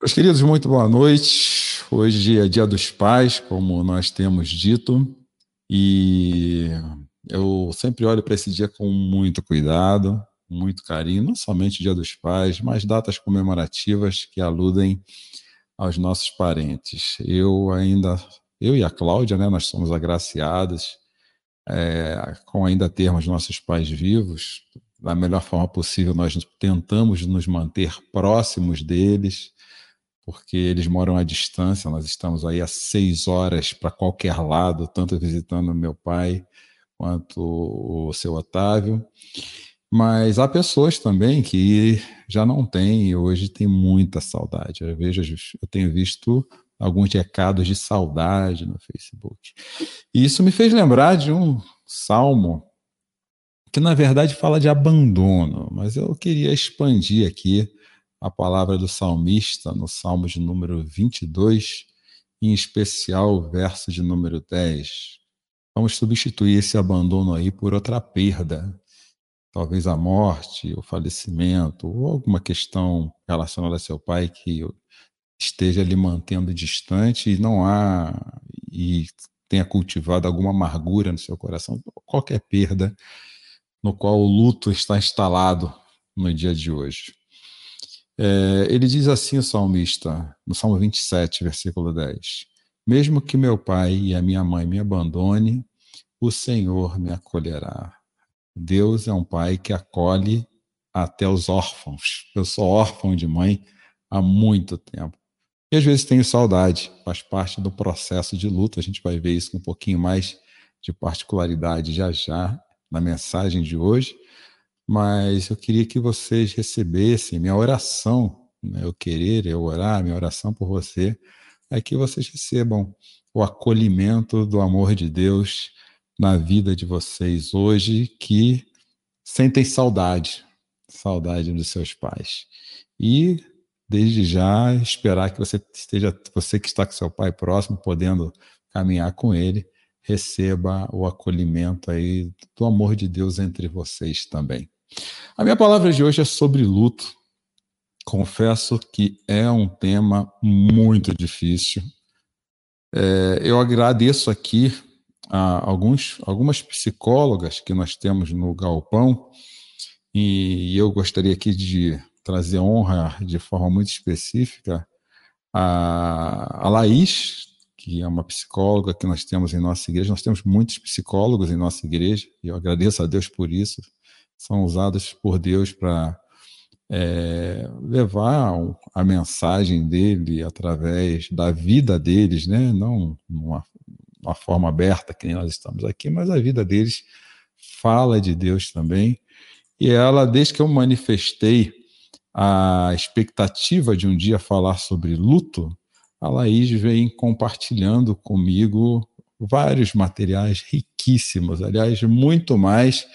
Meus queridos, muito boa noite. Hoje é Dia dos Pais, como nós temos dito, e eu sempre olho para esse dia com muito cuidado, muito carinho, não somente Dia dos Pais, mas datas comemorativas que aludem aos nossos parentes. Eu ainda, eu e a Cláudia, né, nós somos agraciados é, com ainda termos nossos pais vivos. Da melhor forma possível, nós tentamos nos manter próximos deles porque eles moram à distância, nós estamos aí a seis horas para qualquer lado, tanto visitando meu pai quanto o seu Otávio. Mas há pessoas também que já não têm e hoje tem muita saudade. Eu, vejo, eu tenho visto alguns recados de saudade no Facebook. E isso me fez lembrar de um salmo que, na verdade, fala de abandono, mas eu queria expandir aqui a palavra do salmista no Salmo de número 22, em especial o verso de número 10. Vamos substituir esse abandono aí por outra perda, talvez a morte, o falecimento, ou alguma questão relacionada a seu pai que esteja lhe mantendo distante e não há e tenha cultivado alguma amargura no seu coração, qualquer perda no qual o luto está instalado no dia de hoje. É, ele diz assim, o salmista, no Salmo 27, versículo 10: Mesmo que meu pai e a minha mãe me abandone, o Senhor me acolherá. Deus é um pai que acolhe até os órfãos. Eu sou órfão de mãe há muito tempo. E às vezes tenho saudade, faz parte do processo de luta. A gente vai ver isso com um pouquinho mais de particularidade já já na mensagem de hoje mas eu queria que vocês recebessem minha oração, né? eu querer, eu orar, minha oração por você, é que vocês recebam o acolhimento do amor de Deus na vida de vocês hoje, que sentem saudade, saudade dos seus pais. E desde já esperar que você esteja, você que está com seu pai próximo, podendo caminhar com ele, receba o acolhimento aí do amor de Deus entre vocês também. A minha palavra de hoje é sobre luto. Confesso que é um tema muito difícil. É, eu agradeço aqui a alguns, algumas psicólogas que nós temos no Galpão, e eu gostaria aqui de trazer honra de forma muito específica a, a Laís, que é uma psicóloga que nós temos em nossa igreja. Nós temos muitos psicólogos em nossa igreja, e eu agradeço a Deus por isso são usadas por Deus para é, levar a mensagem dele através da vida deles, né? não numa, uma forma aberta que nós estamos aqui, mas a vida deles fala de Deus também. E ela, desde que eu manifestei a expectativa de um dia falar sobre luto, a Laís vem compartilhando comigo vários materiais riquíssimos, aliás, muito mais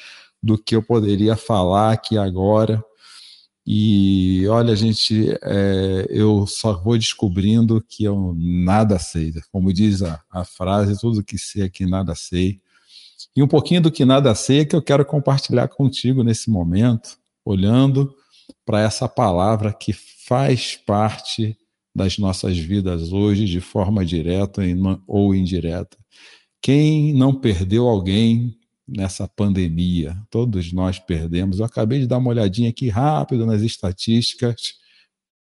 do que eu poderia falar aqui agora. E olha, gente, é, eu só vou descobrindo que eu nada sei. Como diz a, a frase, tudo que sei aqui nada sei. E um pouquinho do que nada sei é que eu quero compartilhar contigo nesse momento, olhando para essa palavra que faz parte das nossas vidas hoje, de forma direta ou indireta. Quem não perdeu alguém nessa pandemia. Todos nós perdemos. Eu acabei de dar uma olhadinha aqui rápido nas estatísticas.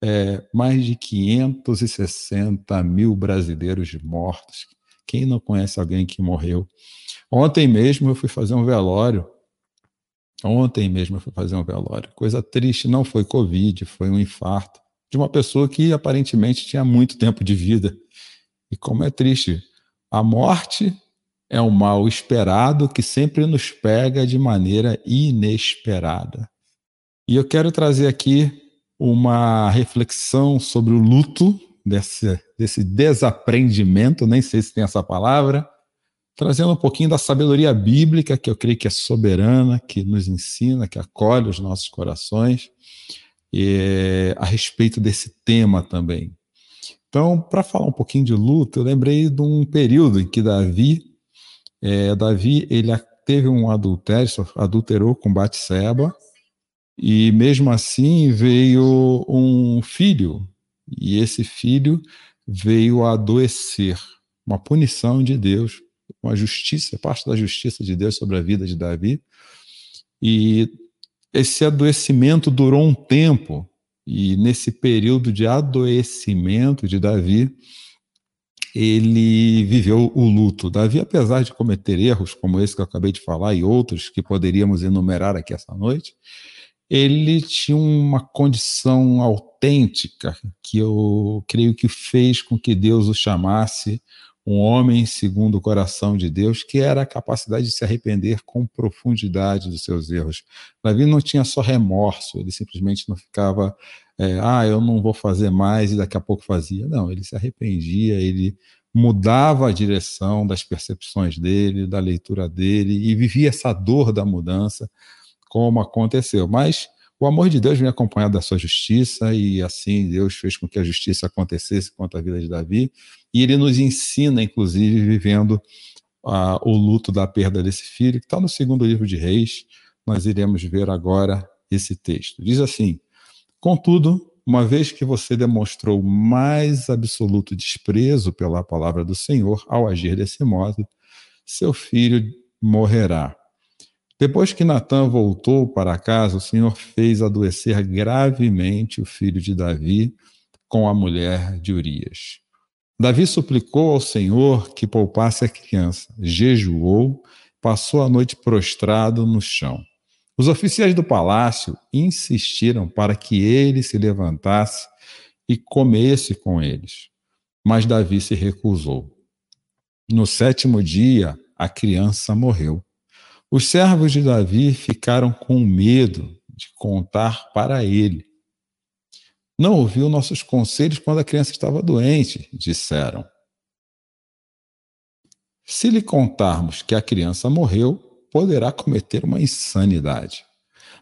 É, mais de 560 mil brasileiros mortos. Quem não conhece alguém que morreu? Ontem mesmo eu fui fazer um velório. Ontem mesmo eu fui fazer um velório. Coisa triste, não foi Covid, foi um infarto de uma pessoa que aparentemente tinha muito tempo de vida. E como é triste, a morte é um mal esperado que sempre nos pega de maneira inesperada. E eu quero trazer aqui uma reflexão sobre o luto, desse, desse desaprendimento, nem sei se tem essa palavra, trazendo um pouquinho da sabedoria bíblica, que eu creio que é soberana, que nos ensina, que acolhe os nossos corações, e, a respeito desse tema também. Então, para falar um pouquinho de luto, eu lembrei de um período em que Davi é, Davi ele teve um adultério, adulterou com Batseba, e mesmo assim veio um filho e esse filho veio a adoecer, uma punição de Deus, uma justiça, parte da justiça de Deus sobre a vida de Davi. E esse adoecimento durou um tempo, e nesse período de adoecimento de Davi, ele viveu o luto. Davi, apesar de cometer erros como esse que eu acabei de falar e outros que poderíamos enumerar aqui essa noite, ele tinha uma condição autêntica que eu creio que fez com que Deus o chamasse um homem segundo o coração de Deus, que era a capacidade de se arrepender com profundidade dos seus erros. Davi não tinha só remorso, ele simplesmente não ficava, é, ah, eu não vou fazer mais e daqui a pouco fazia. Não, ele se arrependia, ele mudava a direção das percepções dele, da leitura dele e vivia essa dor da mudança como aconteceu. Mas o amor de Deus vem acompanhado da sua justiça, e assim Deus fez com que a justiça acontecesse quanto à vida de Davi. E ele nos ensina, inclusive, vivendo uh, o luto da perda desse filho, que está no segundo livro de Reis. Nós iremos ver agora esse texto. Diz assim: Contudo, uma vez que você demonstrou mais absoluto desprezo pela palavra do Senhor ao agir desse modo, seu filho morrerá. Depois que Natan voltou para casa, o Senhor fez adoecer gravemente o filho de Davi com a mulher de Urias. Davi suplicou ao Senhor que poupasse a criança, jejuou, passou a noite prostrado no chão. Os oficiais do palácio insistiram para que ele se levantasse e comesse com eles, mas Davi se recusou. No sétimo dia, a criança morreu. Os servos de Davi ficaram com medo de contar para ele. Não ouviu nossos conselhos quando a criança estava doente, disseram. Se lhe contarmos que a criança morreu, poderá cometer uma insanidade.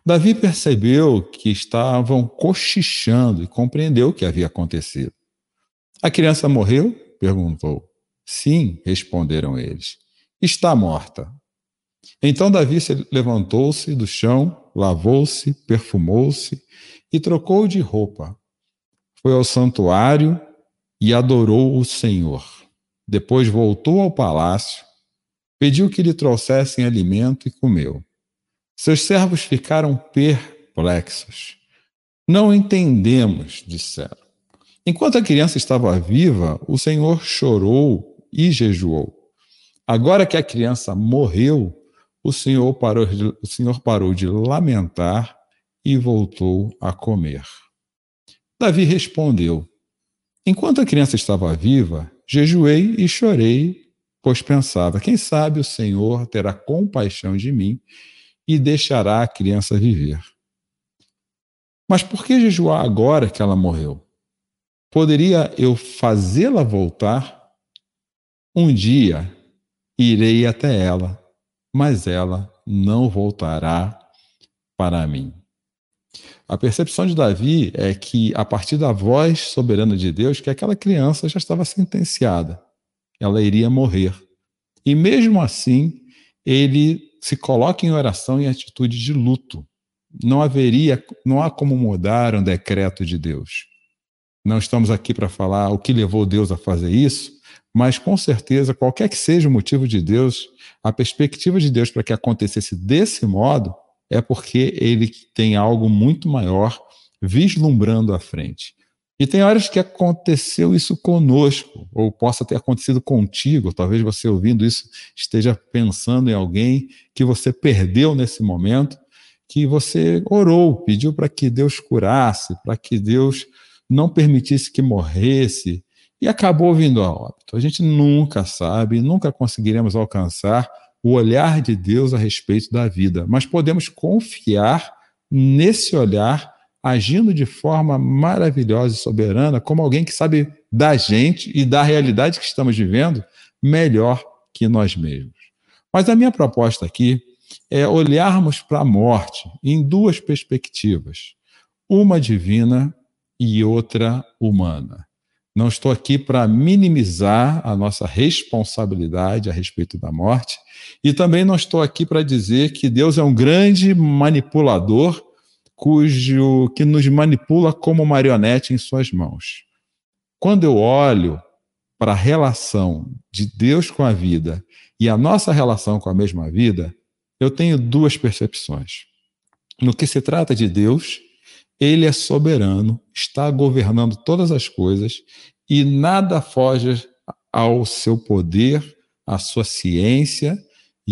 Davi percebeu que estavam cochichando e compreendeu o que havia acontecido. A criança morreu? perguntou. Sim, responderam eles. Está morta. Então Davi levantou-se do chão, lavou-se, perfumou-se e trocou de roupa. Foi ao santuário e adorou o Senhor. Depois voltou ao palácio, pediu que lhe trouxessem alimento e comeu. Seus servos ficaram perplexos. Não entendemos, disseram. Enquanto a criança estava viva, o Senhor chorou e jejuou. Agora que a criança morreu, o Senhor parou de, o Senhor parou de lamentar e voltou a comer. Davi respondeu: Enquanto a criança estava viva, jejuei e chorei, pois pensava: quem sabe o Senhor terá compaixão de mim e deixará a criança viver. Mas por que jejuar agora que ela morreu? Poderia eu fazê-la voltar? Um dia irei até ela mas ela não voltará para mim. A percepção de Davi é que, a partir da voz soberana de Deus, que aquela criança já estava sentenciada, ela iria morrer. E mesmo assim, ele se coloca em oração em atitude de luto. Não haveria, não há como mudar um decreto de Deus. Não estamos aqui para falar o que levou Deus a fazer isso, mas com certeza, qualquer que seja o motivo de Deus, a perspectiva de Deus para que acontecesse desse modo é porque ele tem algo muito maior vislumbrando à frente. E tem horas que aconteceu isso conosco, ou possa ter acontecido contigo, talvez você ouvindo isso esteja pensando em alguém que você perdeu nesse momento, que você orou, pediu para que Deus curasse, para que Deus não permitisse que morresse, e acabou vindo a óbito. A gente nunca sabe, nunca conseguiremos alcançar o olhar de Deus a respeito da vida, mas podemos confiar nesse olhar agindo de forma maravilhosa e soberana, como alguém que sabe da gente e da realidade que estamos vivendo melhor que nós mesmos. Mas a minha proposta aqui é olharmos para a morte em duas perspectivas, uma divina e outra humana. Não estou aqui para minimizar a nossa responsabilidade a respeito da morte, e também não estou aqui para dizer que Deus é um grande manipulador cujo que nos manipula como marionete em suas mãos. quando eu olho para a relação de Deus com a vida e a nossa relação com a mesma vida, eu tenho duas percepções. No que se trata de Deus, ele é soberano, está governando todas as coisas e nada foge ao seu poder, à sua ciência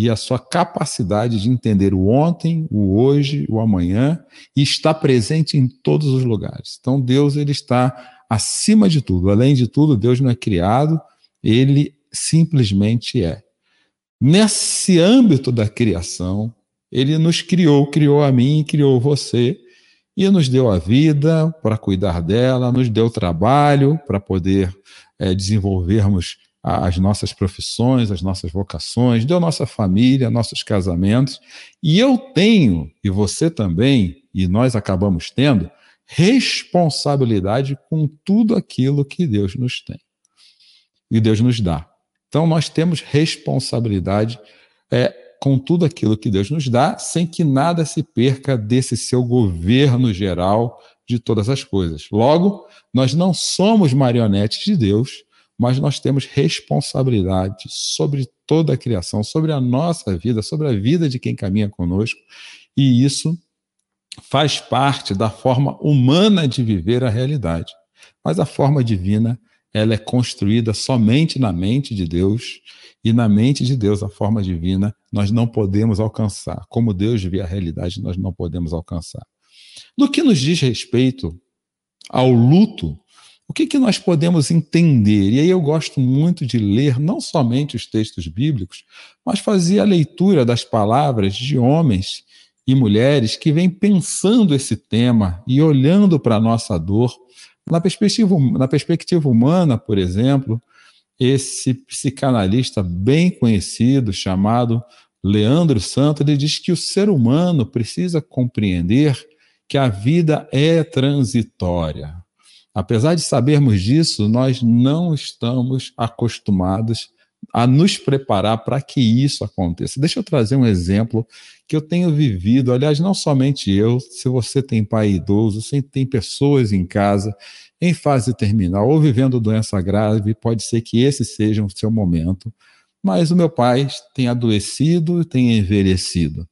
e à sua capacidade de entender o ontem, o hoje, o amanhã e está presente em todos os lugares. Então Deus ele está acima de tudo. Além de tudo, Deus não é criado, ele simplesmente é. Nesse âmbito da criação, ele nos criou, criou a mim, criou você e nos deu a vida para cuidar dela, nos deu trabalho para poder é, desenvolvermos as nossas profissões, as nossas vocações, deu nossa família, nossos casamentos. E eu tenho, e você também, e nós acabamos tendo, responsabilidade com tudo aquilo que Deus nos tem e Deus nos dá. Então nós temos responsabilidade é, com tudo aquilo que Deus nos dá, sem que nada se perca desse seu governo geral de todas as coisas. Logo, nós não somos marionetes de Deus, mas nós temos responsabilidade sobre toda a criação, sobre a nossa vida, sobre a vida de quem caminha conosco, e isso faz parte da forma humana de viver a realidade. Mas a forma divina, ela é construída somente na mente de Deus, e na mente de Deus, a forma divina, nós não podemos alcançar. Como Deus vê a realidade, nós não podemos alcançar. No que nos diz respeito ao luto, o que, que nós podemos entender? E aí eu gosto muito de ler não somente os textos bíblicos, mas fazer a leitura das palavras de homens e mulheres que vêm pensando esse tema e olhando para a nossa dor. Na perspectiva, na perspectiva humana, por exemplo, esse psicanalista bem conhecido, chamado Leandro Santos, ele diz que o ser humano precisa compreender que a vida é transitória. Apesar de sabermos disso, nós não estamos acostumados a nos preparar para que isso aconteça. Deixa eu trazer um exemplo que eu tenho vivido, aliás, não somente eu, se você tem pai idoso, se tem pessoas em casa em fase terminal ou vivendo doença grave, pode ser que esse seja o seu momento. Mas o meu pai tem adoecido, tem envelhecido.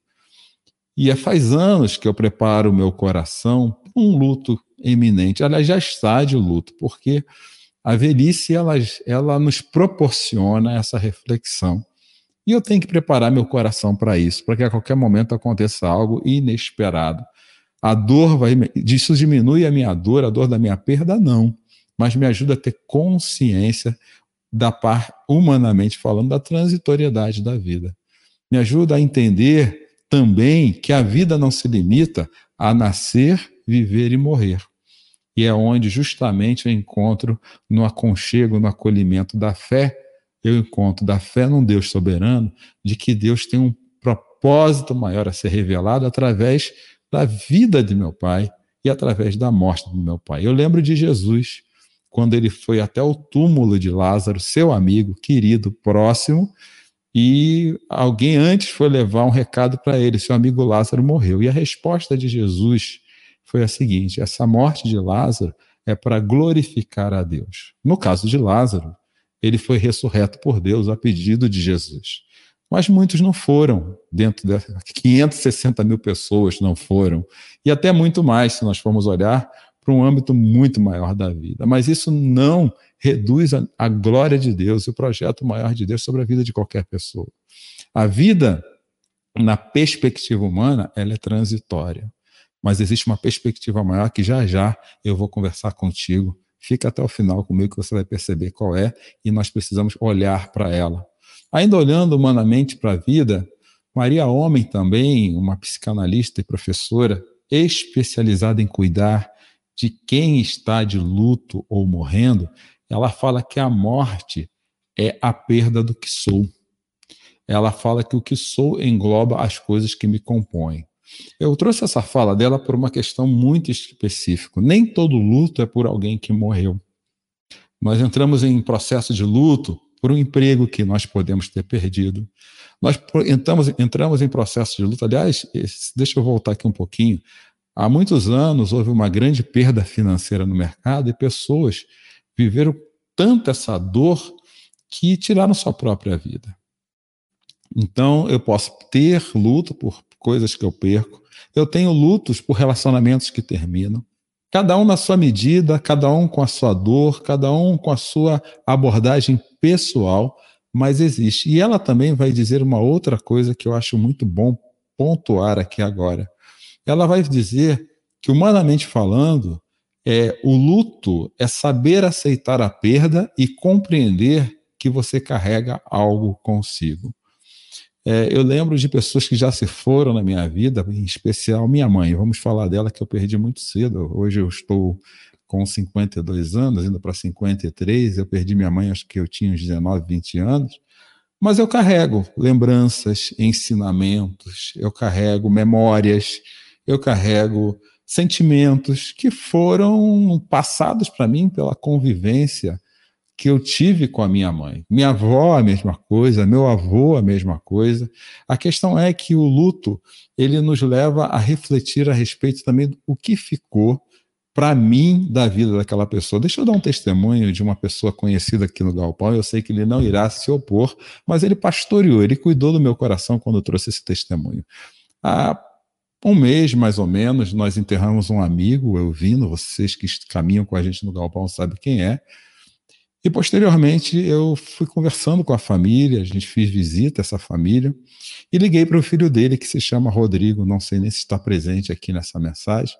E é faz anos que eu preparo o meu coração para um luto iminente. Aliás, já está de luto, porque a velhice ela, ela nos proporciona essa reflexão. E eu tenho que preparar meu coração para isso, para que a qualquer momento aconteça algo inesperado. A dor vai. Isso diminui a minha dor, a dor da minha perda, não. Mas me ajuda a ter consciência da par, humanamente falando, da transitoriedade da vida. Me ajuda a entender também que a vida não se limita a nascer, viver e morrer. E é onde justamente eu encontro no aconchego, no acolhimento da fé, eu encontro da fé num Deus soberano, de que Deus tem um propósito maior a ser revelado através da vida de meu pai e através da morte do meu pai. Eu lembro de Jesus, quando ele foi até o túmulo de Lázaro, seu amigo, querido, próximo, e alguém antes foi levar um recado para ele: seu amigo Lázaro morreu. E a resposta de Jesus foi a seguinte: essa morte de Lázaro é para glorificar a Deus. No caso de Lázaro, ele foi ressurreto por Deus a pedido de Jesus. Mas muitos não foram, dentro de 560 mil pessoas não foram, e até muito mais, se nós formos olhar para um âmbito muito maior da vida. Mas isso não reduz a, a glória de Deus e o projeto maior de Deus sobre a vida de qualquer pessoa. A vida, na perspectiva humana, ela é transitória mas existe uma perspectiva maior que já já eu vou conversar contigo. Fica até o final comigo que você vai perceber qual é e nós precisamos olhar para ela. Ainda olhando humanamente para a vida, Maria Homem também, uma psicanalista e professora especializada em cuidar de quem está de luto ou morrendo, ela fala que a morte é a perda do que sou. Ela fala que o que sou engloba as coisas que me compõem. Eu trouxe essa fala dela por uma questão muito específica. Nem todo luto é por alguém que morreu. Nós entramos em processo de luto por um emprego que nós podemos ter perdido. Nós entramos, entramos em processo de luto. Aliás, deixa eu voltar aqui um pouquinho. Há muitos anos houve uma grande perda financeira no mercado e pessoas viveram tanto essa dor que tiraram sua própria vida. Então, eu posso ter luto por coisas que eu perco, eu tenho lutos por relacionamentos que terminam, cada um na sua medida, cada um com a sua dor, cada um com a sua abordagem pessoal, mas existe. E ela também vai dizer uma outra coisa que eu acho muito bom pontuar aqui agora. Ela vai dizer que, humanamente falando, é, o luto é saber aceitar a perda e compreender que você carrega algo consigo. É, eu lembro de pessoas que já se foram na minha vida, em especial minha mãe. Vamos falar dela que eu perdi muito cedo. Hoje eu estou com 52 anos, indo para 53. Eu perdi minha mãe, acho que eu tinha uns 19, 20 anos. Mas eu carrego lembranças, ensinamentos, eu carrego memórias, eu carrego sentimentos que foram passados para mim pela convivência que eu tive com a minha mãe. Minha avó, a mesma coisa, meu avô, a mesma coisa. A questão é que o luto, ele nos leva a refletir a respeito também do que ficou para mim da vida daquela pessoa. Deixa eu dar um testemunho de uma pessoa conhecida aqui no Galpão. Eu sei que ele não irá se opor, mas ele pastoreou, ele cuidou do meu coração quando trouxe esse testemunho. Há um mês, mais ou menos, nós enterramos um amigo, eu vindo, vocês que caminham com a gente no Galpão sabem quem é. E posteriormente eu fui conversando com a família, a gente fez visita a essa família e liguei para o filho dele que se chama Rodrigo, não sei nem se está presente aqui nessa mensagem.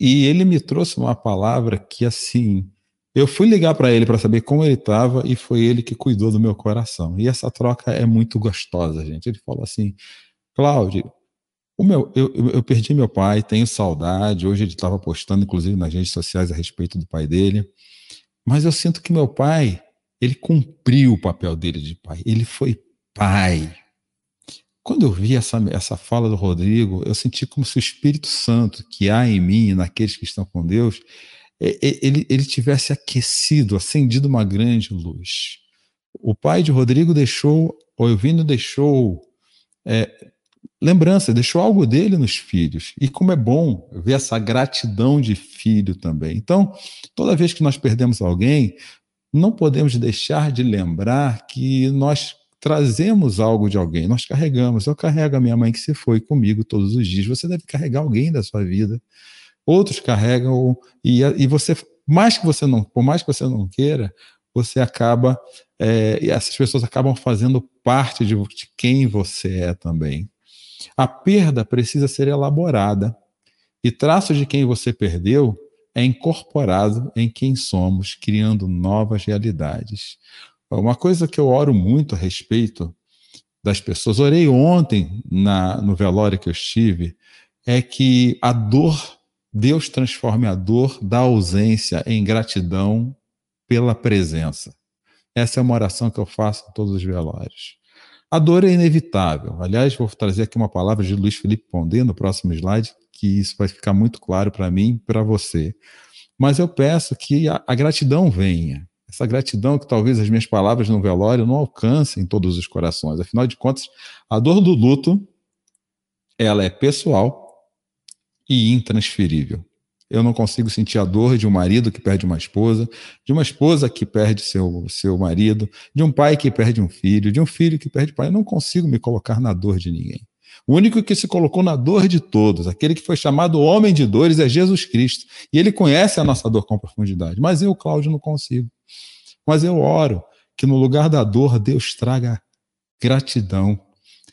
E ele me trouxe uma palavra que assim, eu fui ligar para ele para saber como ele estava e foi ele que cuidou do meu coração. E essa troca é muito gostosa, gente. Ele falou assim: Cláudio, o meu, eu, eu perdi meu pai, tenho saudade. Hoje ele estava postando, inclusive, nas redes sociais a respeito do pai dele. Mas eu sinto que meu pai, ele cumpriu o papel dele de pai. Ele foi pai. Quando eu vi essa, essa fala do Rodrigo, eu senti como se o Espírito Santo que há em mim, naqueles que estão com Deus, ele, ele tivesse aquecido, acendido uma grande luz. O pai de Rodrigo deixou, o Elvino deixou é, lembrança, deixou algo dele nos filhos. E como é bom ver essa gratidão de filho também. Então, toda vez que nós perdemos alguém, não podemos deixar de lembrar que nós trazemos algo de alguém, nós carregamos. Eu carrego a minha mãe que se foi comigo todos os dias. Você deve carregar alguém da sua vida. Outros carregam e, e você, mais que você não, por mais que você não queira, você acaba é, e essas pessoas acabam fazendo parte de, de quem você é também. A perda precisa ser elaborada e traço de quem você perdeu é incorporado em quem somos, criando novas realidades. Uma coisa que eu oro muito a respeito das pessoas, orei ontem na, no velório que eu estive, é que a dor, Deus transforme a dor da ausência em gratidão pela presença. Essa é uma oração que eu faço em todos os velórios. A dor é inevitável. Aliás, vou trazer aqui uma palavra de Luiz Felipe Pondé no próximo slide, que isso vai ficar muito claro para mim e para você. Mas eu peço que a, a, gratidão venha. Essa gratidão que talvez as minhas palavras no velório não alcancem todos os corações. Afinal de contas, a dor do luto, ela é pessoal e intransferível. Eu não consigo sentir a dor de um marido que perde uma esposa, de uma esposa que perde seu, seu marido, de um pai que perde um filho, de um filho que perde pai. Eu não consigo me colocar na dor de ninguém. O único que se colocou na dor de todos, aquele que foi chamado homem de dores, é Jesus Cristo. E ele conhece a nossa dor com profundidade. Mas eu, Cláudio, não consigo. Mas eu oro que no lugar da dor, Deus traga gratidão.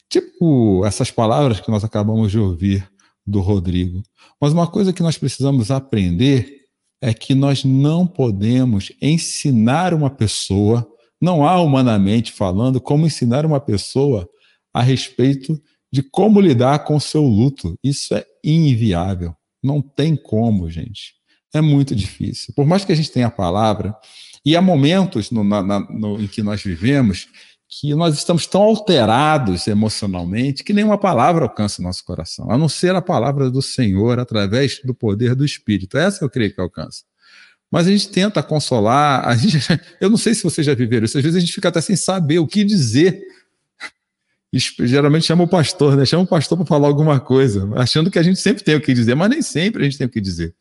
Tipo essas palavras que nós acabamos de ouvir do Rodrigo. Mas uma coisa que nós precisamos aprender é que nós não podemos ensinar uma pessoa, não há humanamente falando, como ensinar uma pessoa a respeito de como lidar com o seu luto. Isso é inviável. Não tem como, gente. É muito difícil. Por mais que a gente tenha a palavra, e há momentos no, na, no, em que nós vivemos que nós estamos tão alterados emocionalmente que nenhuma palavra alcança o nosso coração, a não ser a palavra do Senhor através do poder do Espírito. Essa eu creio que alcança. Mas a gente tenta consolar, a gente, eu não sei se vocês já viveram isso, às vezes a gente fica até sem saber o que dizer. Geralmente chama o pastor, né? Chama o pastor para falar alguma coisa, achando que a gente sempre tem o que dizer, mas nem sempre a gente tem o que dizer.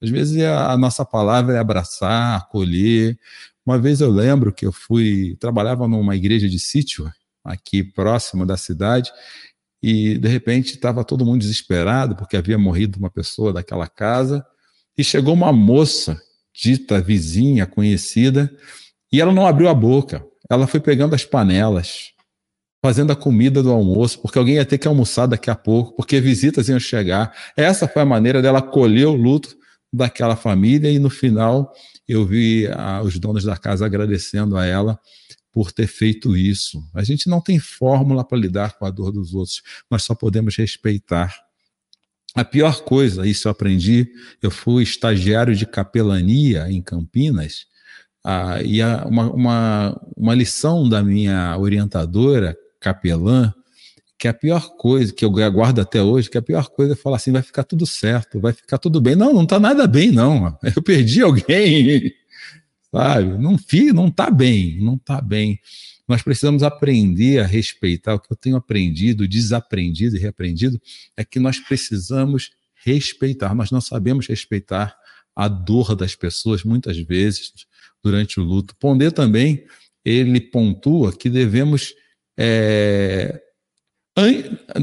Às vezes a, a nossa palavra é abraçar, acolher. Uma vez eu lembro que eu fui, trabalhava numa igreja de sítio, aqui próximo da cidade, e de repente estava todo mundo desesperado porque havia morrido uma pessoa daquela casa, e chegou uma moça, dita vizinha, conhecida, e ela não abriu a boca. Ela foi pegando as panelas, fazendo a comida do almoço, porque alguém ia ter que almoçar daqui a pouco, porque visitas iam chegar. Essa foi a maneira dela acolher o luto daquela família e no final eu vi ah, os donos da casa agradecendo a ela por ter feito isso. A gente não tem fórmula para lidar com a dor dos outros, nós só podemos respeitar. A pior coisa, isso eu aprendi, eu fui estagiário de capelania em Campinas, ah, e a, uma, uma, uma lição da minha orientadora capelã, que a pior coisa, que eu guardo até hoje, que a pior coisa é falar assim, vai ficar tudo certo, vai ficar tudo bem. Não, não está nada bem, não. Eu perdi alguém, sabe? Não, não está bem, não está bem. Nós precisamos aprender a respeitar. O que eu tenho aprendido, desaprendido e reaprendido, é que nós precisamos respeitar. Nós não sabemos respeitar a dor das pessoas, muitas vezes, durante o luto. Pondé também, ele pontua que devemos é,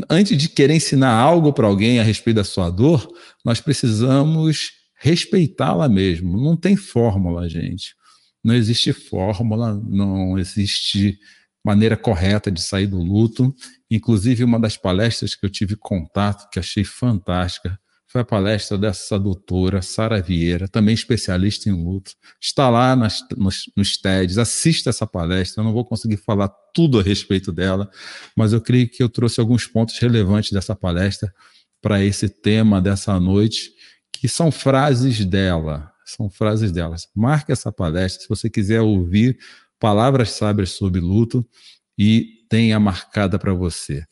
antes de querer ensinar algo para alguém a respeito da sua dor, nós precisamos respeitá-la mesmo. Não tem fórmula, gente. Não existe fórmula, não existe maneira correta de sair do luto. Inclusive, uma das palestras que eu tive contato, que achei fantástica, foi a palestra dessa doutora Sara Vieira, também especialista em luto. Está lá nas, nos, nos TEDs, assista essa palestra. Eu não vou conseguir falar tudo a respeito dela, mas eu creio que eu trouxe alguns pontos relevantes dessa palestra para esse tema dessa noite, que são frases dela. São frases delas. Marque essa palestra se você quiser ouvir palavras sábias sobre luto e tenha marcada para você.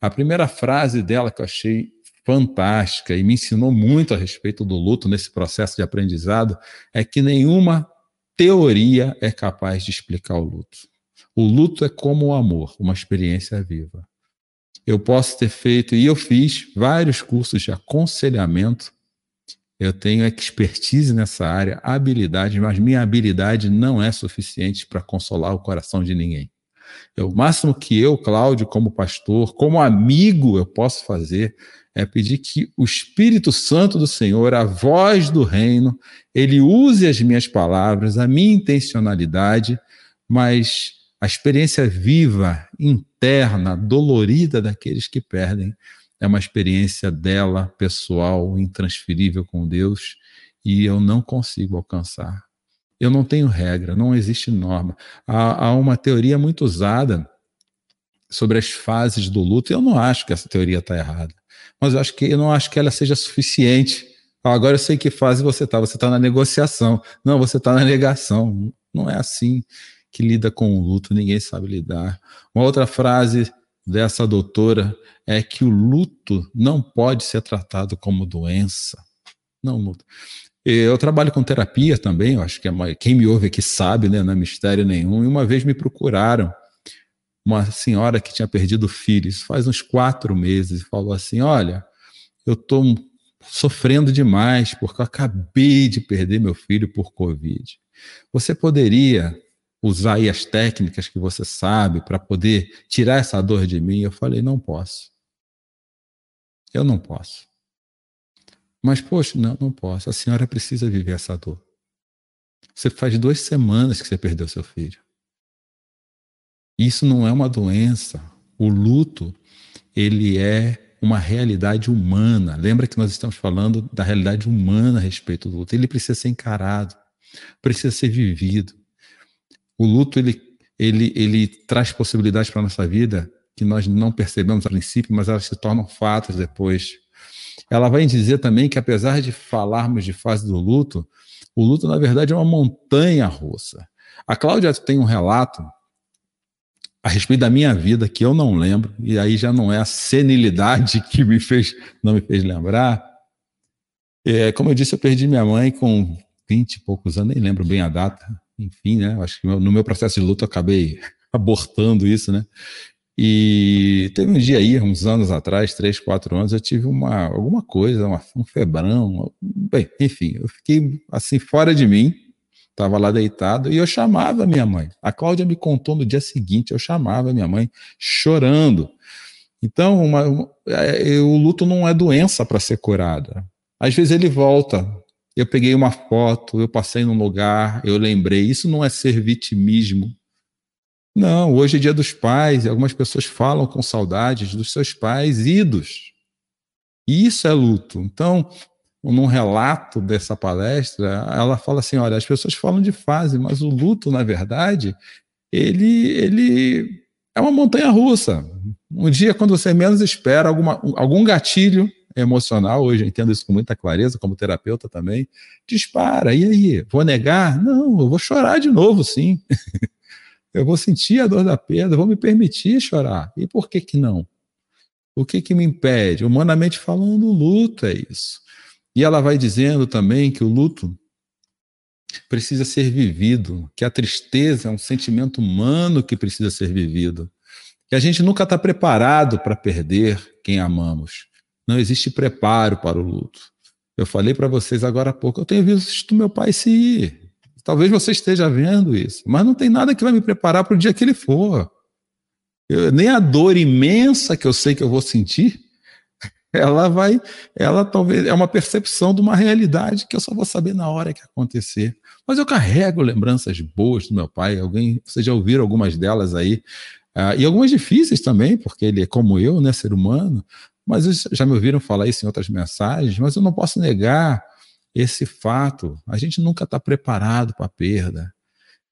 A primeira frase dela que eu achei fantástica e me ensinou muito a respeito do luto nesse processo de aprendizado é que nenhuma teoria é capaz de explicar o luto. O luto é como o amor, uma experiência viva. Eu posso ter feito, e eu fiz, vários cursos de aconselhamento. Eu tenho expertise nessa área, habilidade, mas minha habilidade não é suficiente para consolar o coração de ninguém. O máximo que eu, Cláudio, como pastor, como amigo, eu posso fazer é pedir que o Espírito Santo do Senhor, a voz do reino, ele use as minhas palavras, a minha intencionalidade, mas a experiência viva, interna, dolorida daqueles que perdem é uma experiência dela, pessoal, intransferível com Deus, e eu não consigo alcançar. Eu não tenho regra, não existe norma. Há, há uma teoria muito usada sobre as fases do luto, e eu não acho que essa teoria está errada mas eu acho que eu não acho que ela seja suficiente. Agora eu sei que fase você está. Você está na negociação. Não, você está na negação. Não é assim que lida com o luto. Ninguém sabe lidar. Uma outra frase dessa doutora é que o luto não pode ser tratado como doença. Não luto. Eu trabalho com terapia também, eu acho que é quem me ouve aqui sabe, né, não é mistério nenhum. E uma vez me procuraram uma senhora que tinha perdido filhos faz uns quatro meses e falou assim: Olha, eu estou sofrendo demais porque eu acabei de perder meu filho por Covid. Você poderia usar aí as técnicas que você sabe para poder tirar essa dor de mim? Eu falei: Não posso. Eu não posso. Mas, poxa, não, não posso. A senhora precisa viver essa dor. Você faz duas semanas que você perdeu seu filho. Isso não é uma doença. O luto, ele é uma realidade humana. Lembra que nós estamos falando da realidade humana a respeito do luto. Ele precisa ser encarado, precisa ser vivido. O luto, ele, ele, ele traz possibilidades para a nossa vida que nós não percebemos a princípio, mas elas se tornam fatos depois. Ela vai dizer também que, apesar de falarmos de fase do luto, o luto, na verdade, é uma montanha russa. A Cláudia tem um relato a respeito da minha vida que eu não lembro, e aí já não é a senilidade que me fez, não me fez lembrar. É, como eu disse, eu perdi minha mãe com 20 e poucos anos, nem lembro bem a data, enfim, né? Acho que no meu processo de luto eu acabei abortando isso, né? E teve um dia aí, uns anos atrás, três, quatro anos, eu tive uma, alguma coisa, uma, um febrão, bem, enfim, eu fiquei assim fora de mim, estava lá deitado e eu chamava minha mãe. A Cláudia me contou no dia seguinte, eu chamava minha mãe chorando. Então, uma, uma, é, o luto não é doença para ser curada. Às vezes ele volta. Eu peguei uma foto, eu passei num lugar, eu lembrei. Isso não é ser vitimismo. Não, hoje é dia dos pais e algumas pessoas falam com saudades dos seus pais idos. Isso é luto. Então, num relato dessa palestra, ela fala assim: olha, as pessoas falam de fase, mas o luto, na verdade, ele, ele é uma montanha russa. Um dia, quando você menos espera, alguma, algum gatilho emocional, hoje eu entendo isso com muita clareza, como terapeuta também, dispara. E aí, vou negar? Não, eu vou chorar de novo, sim. eu vou sentir a dor da perda, vou me permitir chorar. E por que que não? O que que me impede? Humanamente falando, o luto é isso. E ela vai dizendo também que o luto precisa ser vivido, que a tristeza é um sentimento humano que precisa ser vivido, que a gente nunca está preparado para perder quem amamos. Não existe preparo para o luto. Eu falei para vocês agora há pouco, eu tenho visto meu pai se ir. Talvez você esteja vendo isso, mas não tem nada que vai me preparar para o dia que ele for. Eu, nem a dor imensa que eu sei que eu vou sentir ela vai, ela talvez é uma percepção de uma realidade que eu só vou saber na hora que acontecer. Mas eu carrego lembranças boas do meu pai, alguém, vocês já ouviram algumas delas aí, uh, e algumas difíceis também, porque ele é como eu, né, ser humano, mas já me ouviram falar isso em outras mensagens, mas eu não posso negar esse fato. A gente nunca está preparado para a perda.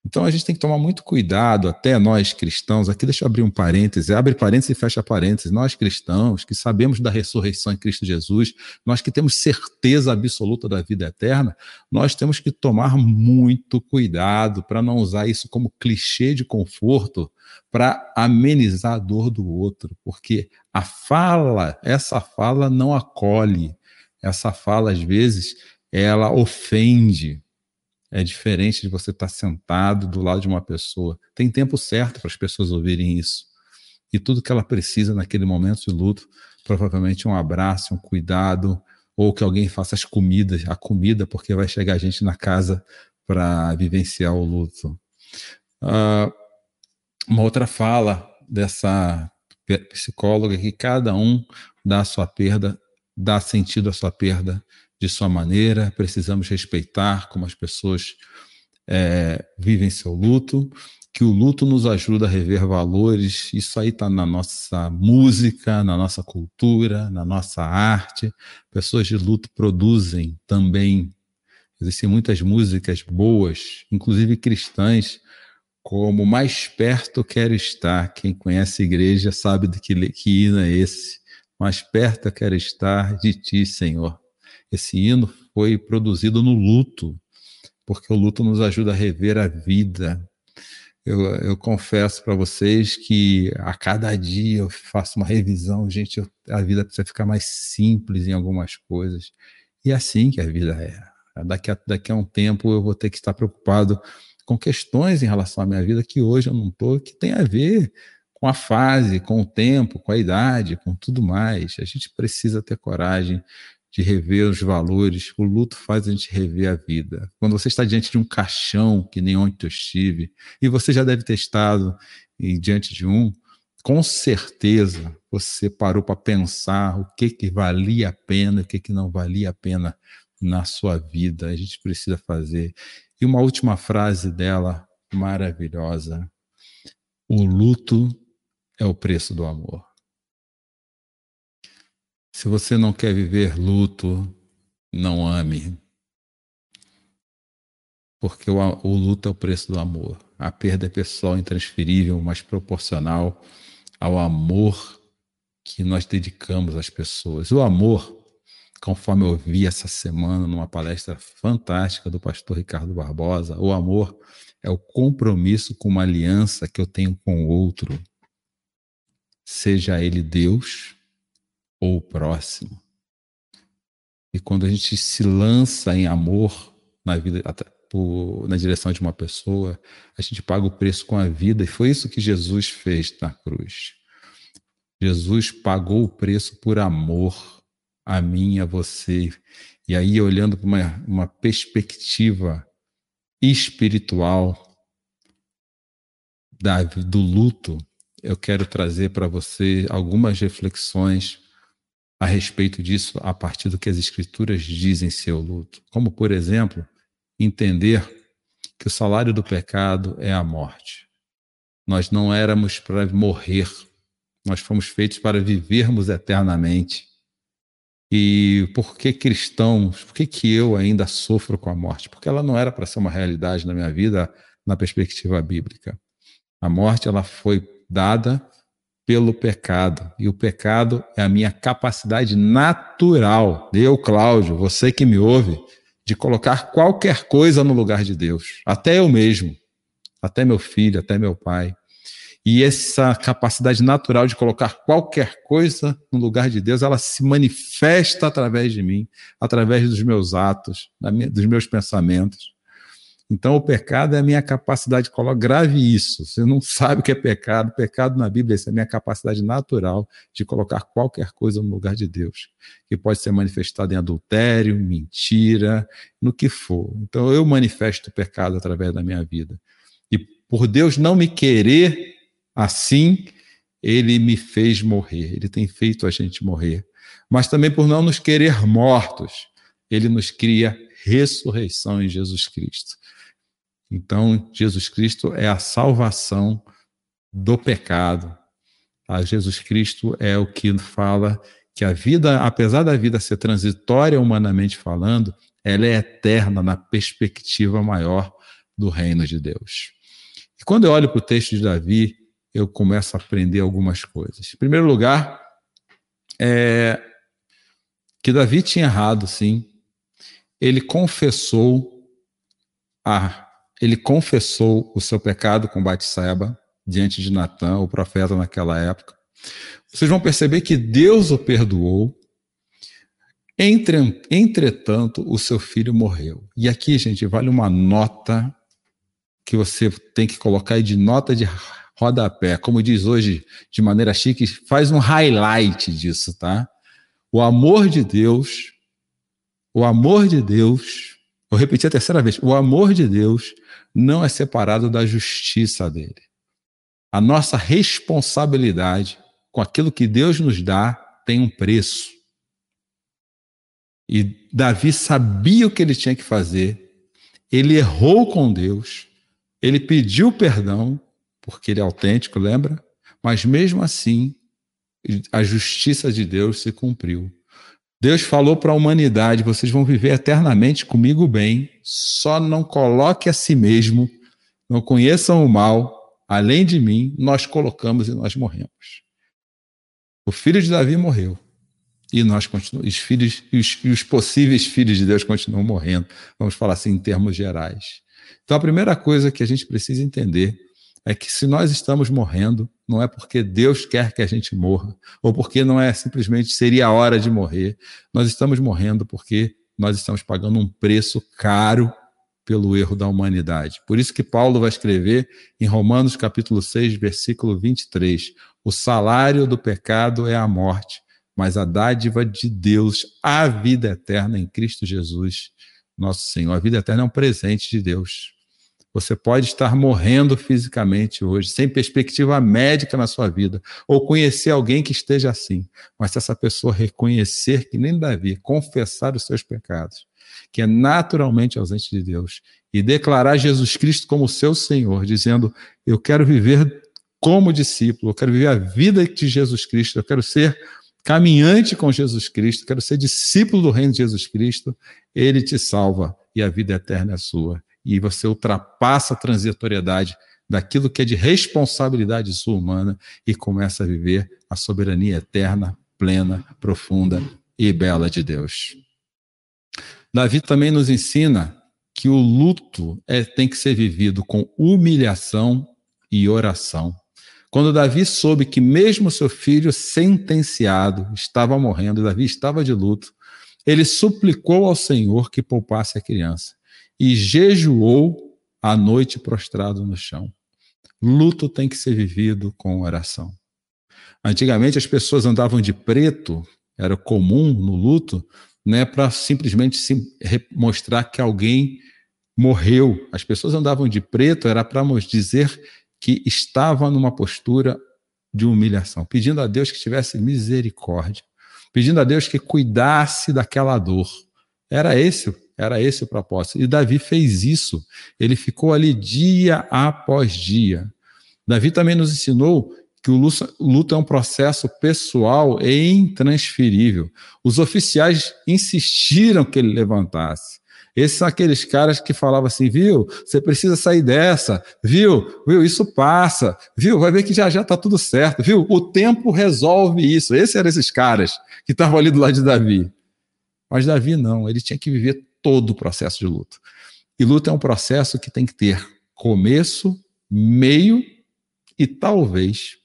Então a gente tem que tomar muito cuidado, até nós cristãos, aqui deixa eu abrir um parêntese, abre parênteses e fecha parênteses, nós cristãos que sabemos da ressurreição em Cristo Jesus, nós que temos certeza absoluta da vida eterna, nós temos que tomar muito cuidado para não usar isso como clichê de conforto para amenizar a dor do outro, porque a fala, essa fala não acolhe, essa fala às vezes ela ofende, é diferente de você estar sentado do lado de uma pessoa. Tem tempo certo para as pessoas ouvirem isso. E tudo que ela precisa naquele momento de luto, provavelmente um abraço, um cuidado, ou que alguém faça as comidas, a comida, porque vai chegar gente na casa para vivenciar o luto. Uh, uma outra fala dessa psicóloga é que cada um dá a sua perda, dá sentido à sua perda de sua maneira, precisamos respeitar como as pessoas é, vivem seu luto, que o luto nos ajuda a rever valores, isso aí está na nossa música, na nossa cultura, na nossa arte. Pessoas de luto produzem também. Existem muitas músicas boas, inclusive cristãs, como Mais Perto Quero Estar. Quem conhece a igreja sabe de que, que hino é esse. Mais perto quero estar de ti, Senhor. Esse hino foi produzido no luto, porque o luto nos ajuda a rever a vida. Eu, eu confesso para vocês que a cada dia eu faço uma revisão, gente, eu, a vida precisa ficar mais simples em algumas coisas. E é assim que a vida é. Daqui a, daqui a um tempo eu vou ter que estar preocupado com questões em relação à minha vida que hoje eu não estou, que tem a ver com a fase, com o tempo, com a idade, com tudo mais. A gente precisa ter coragem de rever os valores. O luto faz a gente rever a vida. Quando você está diante de um caixão, que nem ontem eu estive, e você já deve ter estado e, diante de um, com certeza você parou para pensar o que, que valia a pena o que, que não valia a pena na sua vida. A gente precisa fazer. E uma última frase dela, maravilhosa. O luto é o preço do amor. Se você não quer viver luto, não ame. Porque o, o, luto é o preço do amor. A perda é pessoal, intransferível, mas proporcional ao amor que nós dedicamos às pessoas. O amor, conforme eu vi essa semana numa palestra fantástica do pastor Ricardo Barbosa, o amor é o compromisso com uma aliança que eu tenho com o outro, seja ele Deus ou o próximo. E quando a gente se lança em amor na vida, na direção de uma pessoa, a gente paga o preço com a vida. E foi isso que Jesus fez na cruz. Jesus pagou o preço por amor a mim a você. E aí, olhando para uma, uma perspectiva espiritual da, do luto, eu quero trazer para você algumas reflexões a respeito disso a partir do que as Escrituras dizem ser o luto. Como, por exemplo, entender que o salário do pecado é a morte. Nós não éramos para morrer, nós fomos feitos para vivermos eternamente. E por que cristãos, por que, que eu ainda sofro com a morte? Porque ela não era para ser uma realidade na minha vida na perspectiva bíblica. A morte ela foi dada pelo pecado. E o pecado é a minha capacidade natural, eu, Cláudio, você que me ouve, de colocar qualquer coisa no lugar de Deus, até eu mesmo, até meu filho, até meu pai. E essa capacidade natural de colocar qualquer coisa no lugar de Deus, ela se manifesta através de mim, através dos meus atos, dos meus pensamentos. Então, o pecado é a minha capacidade de colocar. Grave isso. Você não sabe o que é pecado. Pecado na Bíblia é a minha capacidade natural de colocar qualquer coisa no lugar de Deus, que pode ser manifestado em adultério, mentira, no que for. Então, eu manifesto o pecado através da minha vida. E por Deus não me querer assim, ele me fez morrer. Ele tem feito a gente morrer. Mas também por não nos querer mortos, ele nos cria ressurreição em Jesus Cristo. Então, Jesus Cristo é a salvação do pecado. A Jesus Cristo é o que fala que a vida, apesar da vida ser transitória humanamente falando, ela é eterna na perspectiva maior do reino de Deus. E quando eu olho para o texto de Davi, eu começo a aprender algumas coisas. Em primeiro lugar, é que Davi tinha errado, sim. Ele confessou a ele confessou o seu pecado com Batseba diante de Natã, o profeta naquela época. Vocês vão perceber que Deus o perdoou. Entre, entretanto, o seu filho morreu. E aqui, gente, vale uma nota que você tem que colocar aí de nota de rodapé. Como diz hoje, de maneira chique, faz um highlight disso, tá? O amor de Deus, o amor de Deus, vou repetir a terceira vez, o amor de Deus não é separado da justiça dele. A nossa responsabilidade com aquilo que Deus nos dá tem um preço. E Davi sabia o que ele tinha que fazer, ele errou com Deus, ele pediu perdão, porque ele é autêntico, lembra? Mas mesmo assim, a justiça de Deus se cumpriu. Deus falou para a humanidade: vocês vão viver eternamente comigo bem, só não coloque a si mesmo, não conheçam o mal, além de mim, nós colocamos e nós morremos. O filho de Davi morreu. E nós continuamos, os filhos os, e os possíveis filhos de Deus continuam morrendo. Vamos falar assim em termos gerais. Então a primeira coisa que a gente precisa entender é que se nós estamos morrendo, não é porque Deus quer que a gente morra, ou porque não é simplesmente seria a hora de morrer. Nós estamos morrendo porque nós estamos pagando um preço caro pelo erro da humanidade. Por isso que Paulo vai escrever em Romanos capítulo 6, versículo 23, o salário do pecado é a morte, mas a dádiva de Deus, a vida eterna em Cristo Jesus, nosso Senhor. A vida eterna é um presente de Deus. Você pode estar morrendo fisicamente hoje, sem perspectiva médica na sua vida, ou conhecer alguém que esteja assim. Mas se essa pessoa reconhecer que nem Davi, confessar os seus pecados, que é naturalmente ausente de Deus, e declarar Jesus Cristo como seu Senhor, dizendo: Eu quero viver como discípulo, eu quero viver a vida de Jesus Cristo, eu quero ser caminhante com Jesus Cristo, quero ser discípulo do reino de Jesus Cristo, ele te salva e a vida eterna é sua e você ultrapassa a transitoriedade daquilo que é de responsabilidade sua humana e começa a viver a soberania eterna, plena, profunda e bela de Deus. Davi também nos ensina que o luto é, tem que ser vivido com humilhação e oração. Quando Davi soube que mesmo seu filho sentenciado estava morrendo, Davi estava de luto, ele suplicou ao Senhor que poupasse a criança e jejuou a noite prostrado no chão. Luto tem que ser vivido com oração. Antigamente as pessoas andavam de preto, era comum no luto, né, para simplesmente mostrar que alguém morreu. As pessoas andavam de preto era para dizer que estava numa postura de humilhação, pedindo a Deus que tivesse misericórdia, pedindo a Deus que cuidasse daquela dor. Era esse, era esse o propósito. E Davi fez isso. Ele ficou ali dia após dia. Davi também nos ensinou que o luto é um processo pessoal e intransferível. Os oficiais insistiram que ele levantasse. Esses são aqueles caras que falavam assim, viu? Você precisa sair dessa, viu? Viu? Isso passa, viu? Vai ver que já já está tudo certo, viu? O tempo resolve isso. Esses eram esses caras que estavam ali do lado de Davi. Mas Davi não, ele tinha que viver todo o processo de luto. E luto é um processo que tem que ter começo, meio e talvez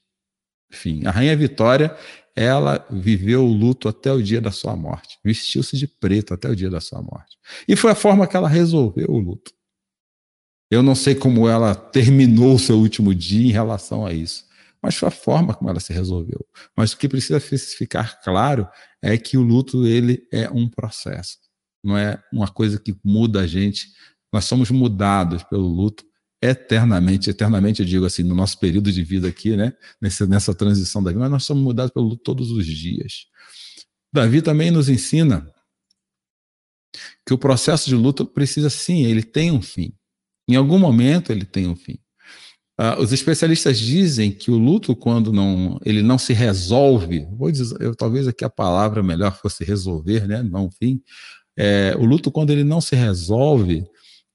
fim. A rainha Vitória ela viveu o luto até o dia da sua morte, vestiu-se de preto até o dia da sua morte. E foi a forma que ela resolveu o luto. Eu não sei como ela terminou o seu último dia em relação a isso, mas foi a forma como ela se resolveu. Mas o que precisa ficar claro é que o luto ele é um processo, não é uma coisa que muda a gente. Nós somos mudados pelo luto eternamente, eternamente eu digo assim, no nosso período de vida aqui, né, nessa, nessa transição da vida, mas nós somos mudados pelo luto todos os dias. Davi também nos ensina que o processo de luto precisa sim, ele tem um fim. Em algum momento ele tem um fim. Uh, os especialistas dizem que o luto, quando não, ele não se resolve, vou dizer, eu, talvez aqui a palavra melhor fosse resolver, né, não fim. É, o luto, quando ele não se resolve,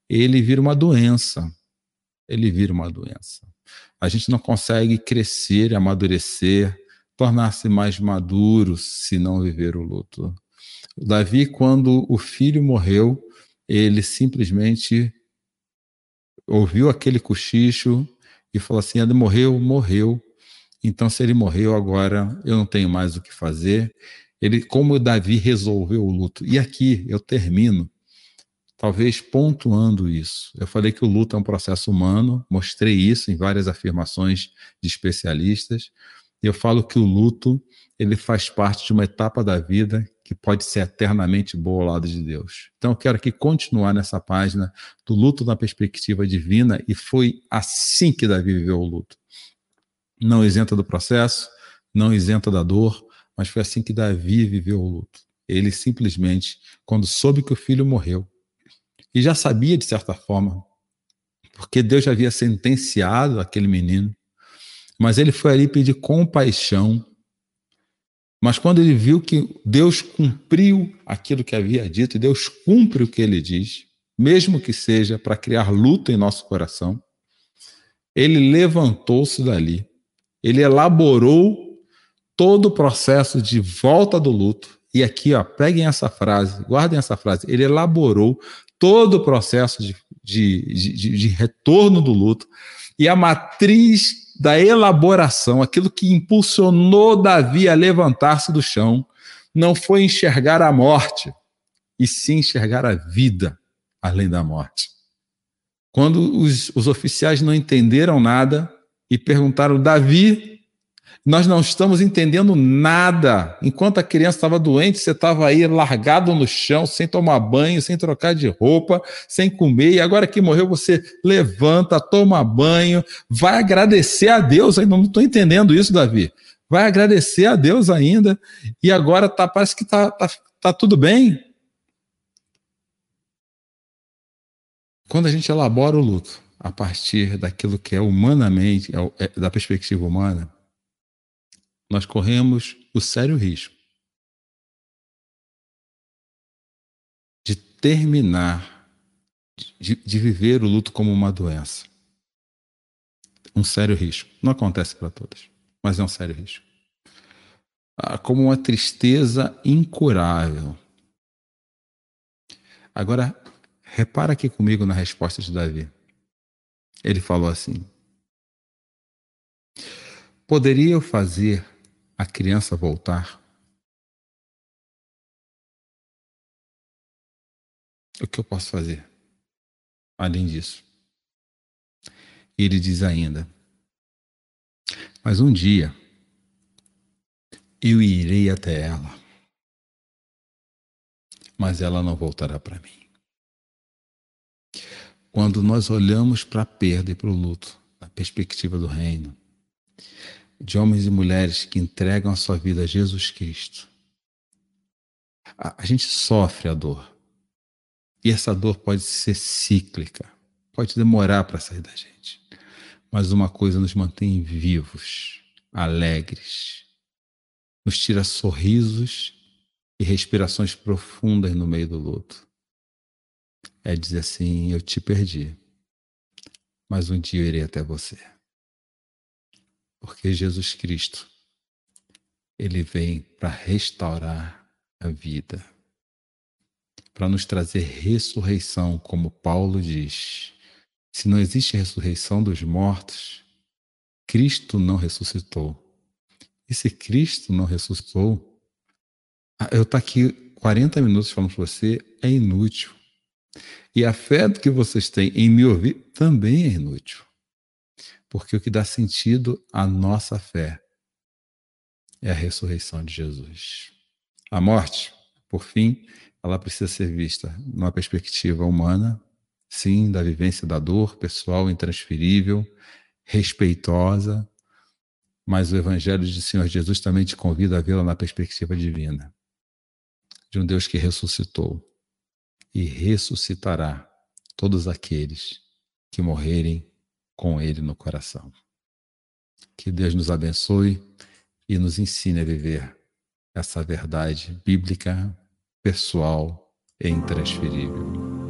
ele vira uma doença ele vira uma doença. A gente não consegue crescer, amadurecer, tornar-se mais maduro se não viver o luto. Davi, quando o filho morreu, ele simplesmente ouviu aquele cochicho e falou assim: ele morreu, morreu. Então, se ele morreu agora, eu não tenho mais o que fazer. Ele, como Davi resolveu o luto. E aqui eu termino talvez pontuando isso. Eu falei que o luto é um processo humano, mostrei isso em várias afirmações de especialistas. Eu falo que o luto ele faz parte de uma etapa da vida que pode ser eternamente boa ao lado de Deus. Então eu quero aqui continuar nessa página do luto na perspectiva divina e foi assim que Davi viveu o luto. Não isenta do processo, não isenta da dor, mas foi assim que Davi viveu o luto. Ele simplesmente, quando soube que o filho morreu, e já sabia de certa forma, porque Deus já havia sentenciado aquele menino, mas ele foi ali pedir compaixão. Mas quando ele viu que Deus cumpriu aquilo que havia dito, e Deus cumpre o que ele diz, mesmo que seja para criar luta em nosso coração, ele levantou-se dali, ele elaborou todo o processo de volta do luto. E aqui, ó, peguem essa frase, guardem essa frase. Ele elaborou todo o processo de, de, de, de retorno do luto e a matriz da elaboração, aquilo que impulsionou Davi a levantar-se do chão, não foi enxergar a morte, e sim enxergar a vida além da morte. Quando os, os oficiais não entenderam nada e perguntaram, Davi, nós não estamos entendendo nada. Enquanto a criança estava doente, você estava aí largado no chão, sem tomar banho, sem trocar de roupa, sem comer. E agora que morreu, você levanta, toma banho, vai agradecer a Deus. Ainda não estou entendendo isso, Davi. Vai agradecer a Deus ainda. E agora tá, parece que está tá, tá tudo bem. Quando a gente elabora o luto a partir daquilo que é humanamente, é, é da perspectiva humana, nós corremos o sério risco de terminar, de, de viver o luto como uma doença. Um sério risco. Não acontece para todas, mas é um sério risco. Ah, como uma tristeza incurável. Agora, repara aqui comigo na resposta de Davi. Ele falou assim: Poderia eu fazer a criança voltar? O que eu posso fazer além disso? E ele diz ainda: Mas um dia eu irei até ela, mas ela não voltará para mim. Quando nós olhamos para a perda e para o luto, na perspectiva do reino, de homens e mulheres que entregam a sua vida a Jesus Cristo, a, a gente sofre a dor. E essa dor pode ser cíclica, pode demorar para sair da gente. Mas uma coisa nos mantém vivos, alegres, nos tira sorrisos e respirações profundas no meio do luto. É dizer assim: Eu te perdi, mas um dia eu irei até você. Porque Jesus Cristo, ele vem para restaurar a vida, para nos trazer ressurreição, como Paulo diz. Se não existe ressurreição dos mortos, Cristo não ressuscitou. E se Cristo não ressuscitou, ah, eu estou aqui 40 minutos falando para você, é inútil. E a fé que vocês têm em me ouvir também é inútil. Porque o que dá sentido à nossa fé é a ressurreição de Jesus. A morte, por fim, ela precisa ser vista numa perspectiva humana, sim, da vivência da dor pessoal, intransferível, respeitosa, mas o Evangelho de Senhor Jesus também te convida a vê-la na perspectiva divina, de um Deus que ressuscitou e ressuscitará todos aqueles que morrerem com Ele no coração. Que Deus nos abençoe e nos ensine a viver essa verdade bíblica, pessoal e intransferível.